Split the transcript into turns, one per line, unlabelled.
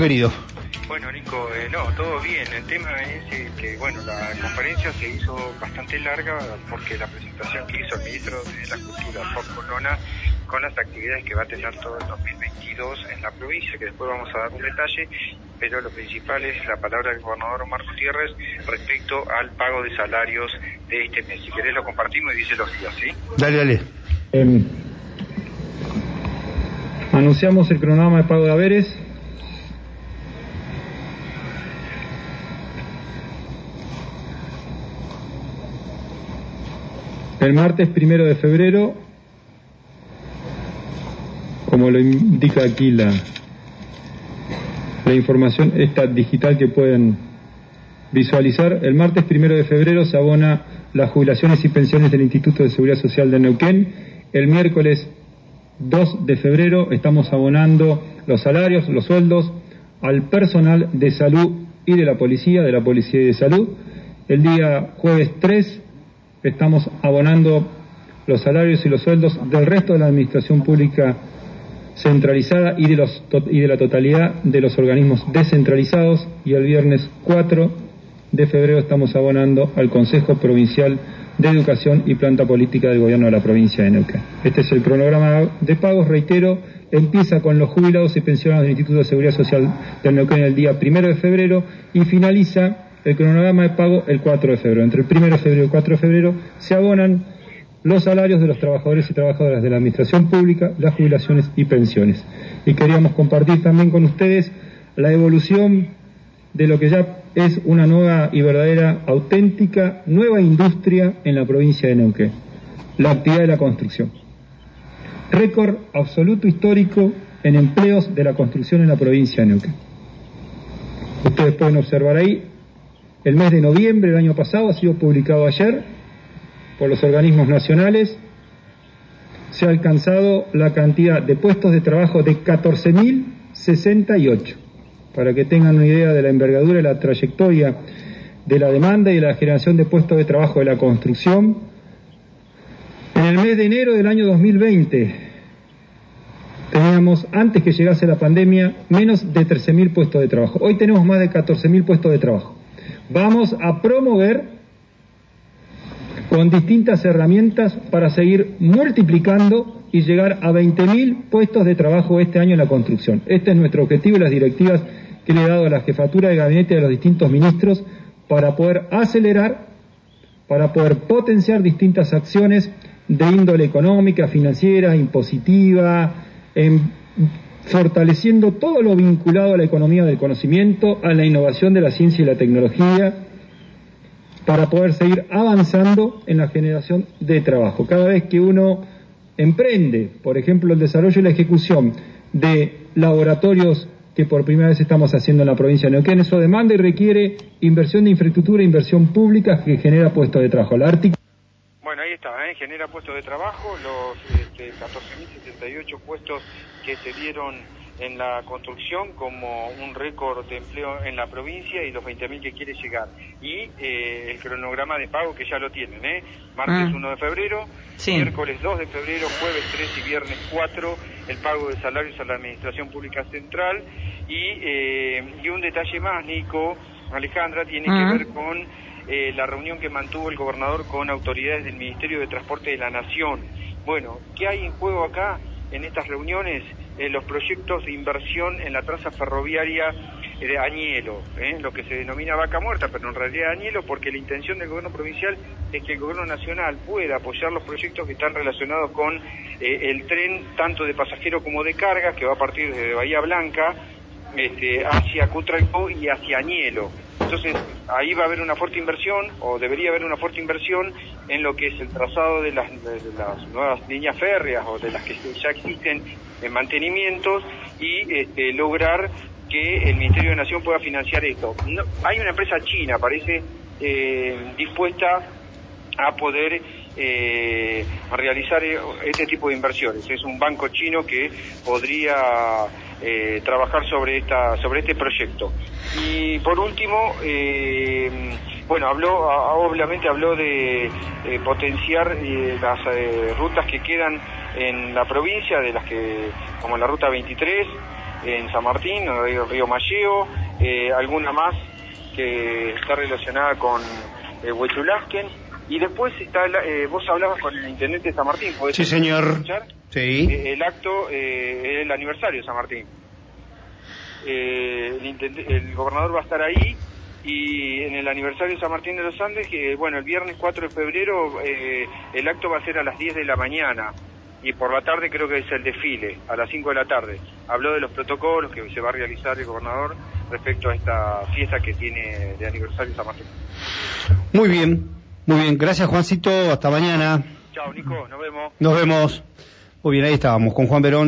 querido.
Bueno, Nico, eh, no, todo bien. El tema es eh, que, bueno, la conferencia se hizo bastante larga porque la presentación que hizo el ministro de la Cultura, Fox Corona, con las actividades que va a tener todo el 2022 en la provincia, que después vamos a dar un detalle, pero lo principal es la palabra del gobernador Omar Gutiérrez respecto al pago de salarios de este mes. Si querés lo compartimos y dice los días, ¿sí?
Dale, dale.
Em, anunciamos el cronograma de pago de haberes. El martes primero de febrero, como lo indica aquí la, información esta digital que pueden visualizar, el martes primero de febrero se abona las jubilaciones y pensiones del Instituto de Seguridad Social de Neuquén. El miércoles 2 de febrero estamos abonando los salarios, los sueldos al personal de salud y de la policía, de la policía y de salud. El día jueves 3 estamos abonando los salarios y los sueldos del resto de la administración pública centralizada y de, los, y de la totalidad de los organismos descentralizados y el viernes 4 de febrero estamos abonando al Consejo Provincial de Educación y Planta Política del Gobierno de la provincia de Neuquén. Este es el cronograma de pagos, reitero, empieza con los jubilados y pensionados del Instituto de Seguridad Social de Neuquén el día 1 de febrero y finaliza el cronograma de pago el 4 de febrero. Entre el 1 de febrero y el 4 de febrero se abonan los salarios de los trabajadores y trabajadoras de la Administración Pública, las jubilaciones y pensiones. Y queríamos compartir también con ustedes la evolución de lo que ya es una nueva y verdadera, auténtica, nueva industria en la provincia de Neuquén, la actividad de la construcción. Récord absoluto histórico en empleos de la construcción en la provincia de Neuquén. Ustedes pueden observar ahí el mes de noviembre del año pasado, ha sido publicado ayer por los organismos nacionales, se ha alcanzado la cantidad de puestos de trabajo de 14.068, para que tengan una idea de la envergadura y la trayectoria de la demanda y de la generación de puestos de trabajo de la construcción. En el mes de enero del año 2020 teníamos, antes que llegase la pandemia, menos de 13.000 puestos de trabajo. Hoy tenemos más de 14.000 puestos de trabajo. Vamos a promover con distintas herramientas para seguir multiplicando y llegar a 20.000 puestos de trabajo este año en la construcción. Este es nuestro objetivo y las directivas que le he dado a la jefatura de gabinete de los distintos ministros para poder acelerar, para poder potenciar distintas acciones de índole económica, financiera, impositiva, en fortaleciendo todo lo vinculado a la economía del conocimiento, a la innovación de la ciencia y la tecnología, para poder seguir avanzando en la generación de trabajo. Cada vez que uno emprende, por ejemplo, el desarrollo y la ejecución de laboratorios que por primera vez estamos haciendo en la provincia de Neuquén, eso demanda y requiere inversión de infraestructura, inversión pública que genera puestos de trabajo.
La bueno, ahí está, ¿eh? genera puestos de trabajo, los este, 14.078 puestos que se dieron en la construcción como un récord de empleo en la provincia y los 20.000 que quiere llegar. Y eh, el cronograma de pago que ya lo tienen, ¿eh? Martes 1 ah. de febrero, miércoles 2 de febrero, jueves 3 y viernes 4, el pago de salarios a la Administración Pública Central. Y, eh, y un detalle más, Nico, Alejandra, tiene que ah. ver con eh, la reunión que mantuvo el gobernador con autoridades del Ministerio de Transporte de la Nación. Bueno, ¿qué hay en juego acá en estas reuniones? Eh, los proyectos de inversión en la traza ferroviaria de Añelo, ¿eh? lo que se denomina vaca muerta, pero en realidad Añelo, porque la intención del gobierno provincial es que el gobierno nacional pueda apoyar los proyectos que están relacionados con el tren tanto de pasajeros como de carga, que va a partir desde Bahía Blanca este, hacia Cutralcó y hacia Añelo. Entonces, ahí va a haber una fuerte inversión, o debería haber una fuerte inversión, en lo que es el trazado de las, nuevas líneas férreas o de las que ya existen en mantenimientos y este, lograr que el Ministerio de Nación pueda financiar esto. hay una empresa china, parece, eh, dispuesta a poder eh, realizar este tipo de inversiones. Es un banco chino que podría eh, trabajar sobre esta sobre este proyecto. Y por último, eh, bueno, habló obviamente habló de potenciar las rutas que quedan en la provincia, de las que como la ruta 23 en San Martín, el río Malleo, eh, alguna más que está relacionada con eh, Huechulasquen, y después está, eh, vos hablabas con el intendente de San Martín, ¿podés
Sí, señor.
escuchar?
Sí.
Eh, el acto eh, es el aniversario de San Martín. Eh, el, el gobernador va a estar ahí y en el aniversario de San Martín de los Andes, que bueno, el viernes 4 de febrero eh, el acto va a ser a las 10 de la mañana y por la tarde creo que es el desfile, a las 5 de la tarde. Habló de los protocolos que se va a realizar el gobernador respecto a esta fiesta que tiene de aniversario San Martín.
Muy bien, muy bien. Gracias, Juancito. Hasta mañana.
Chao, Nico, nos vemos.
Nos vemos. Muy bien, ahí estábamos con Juan Verón.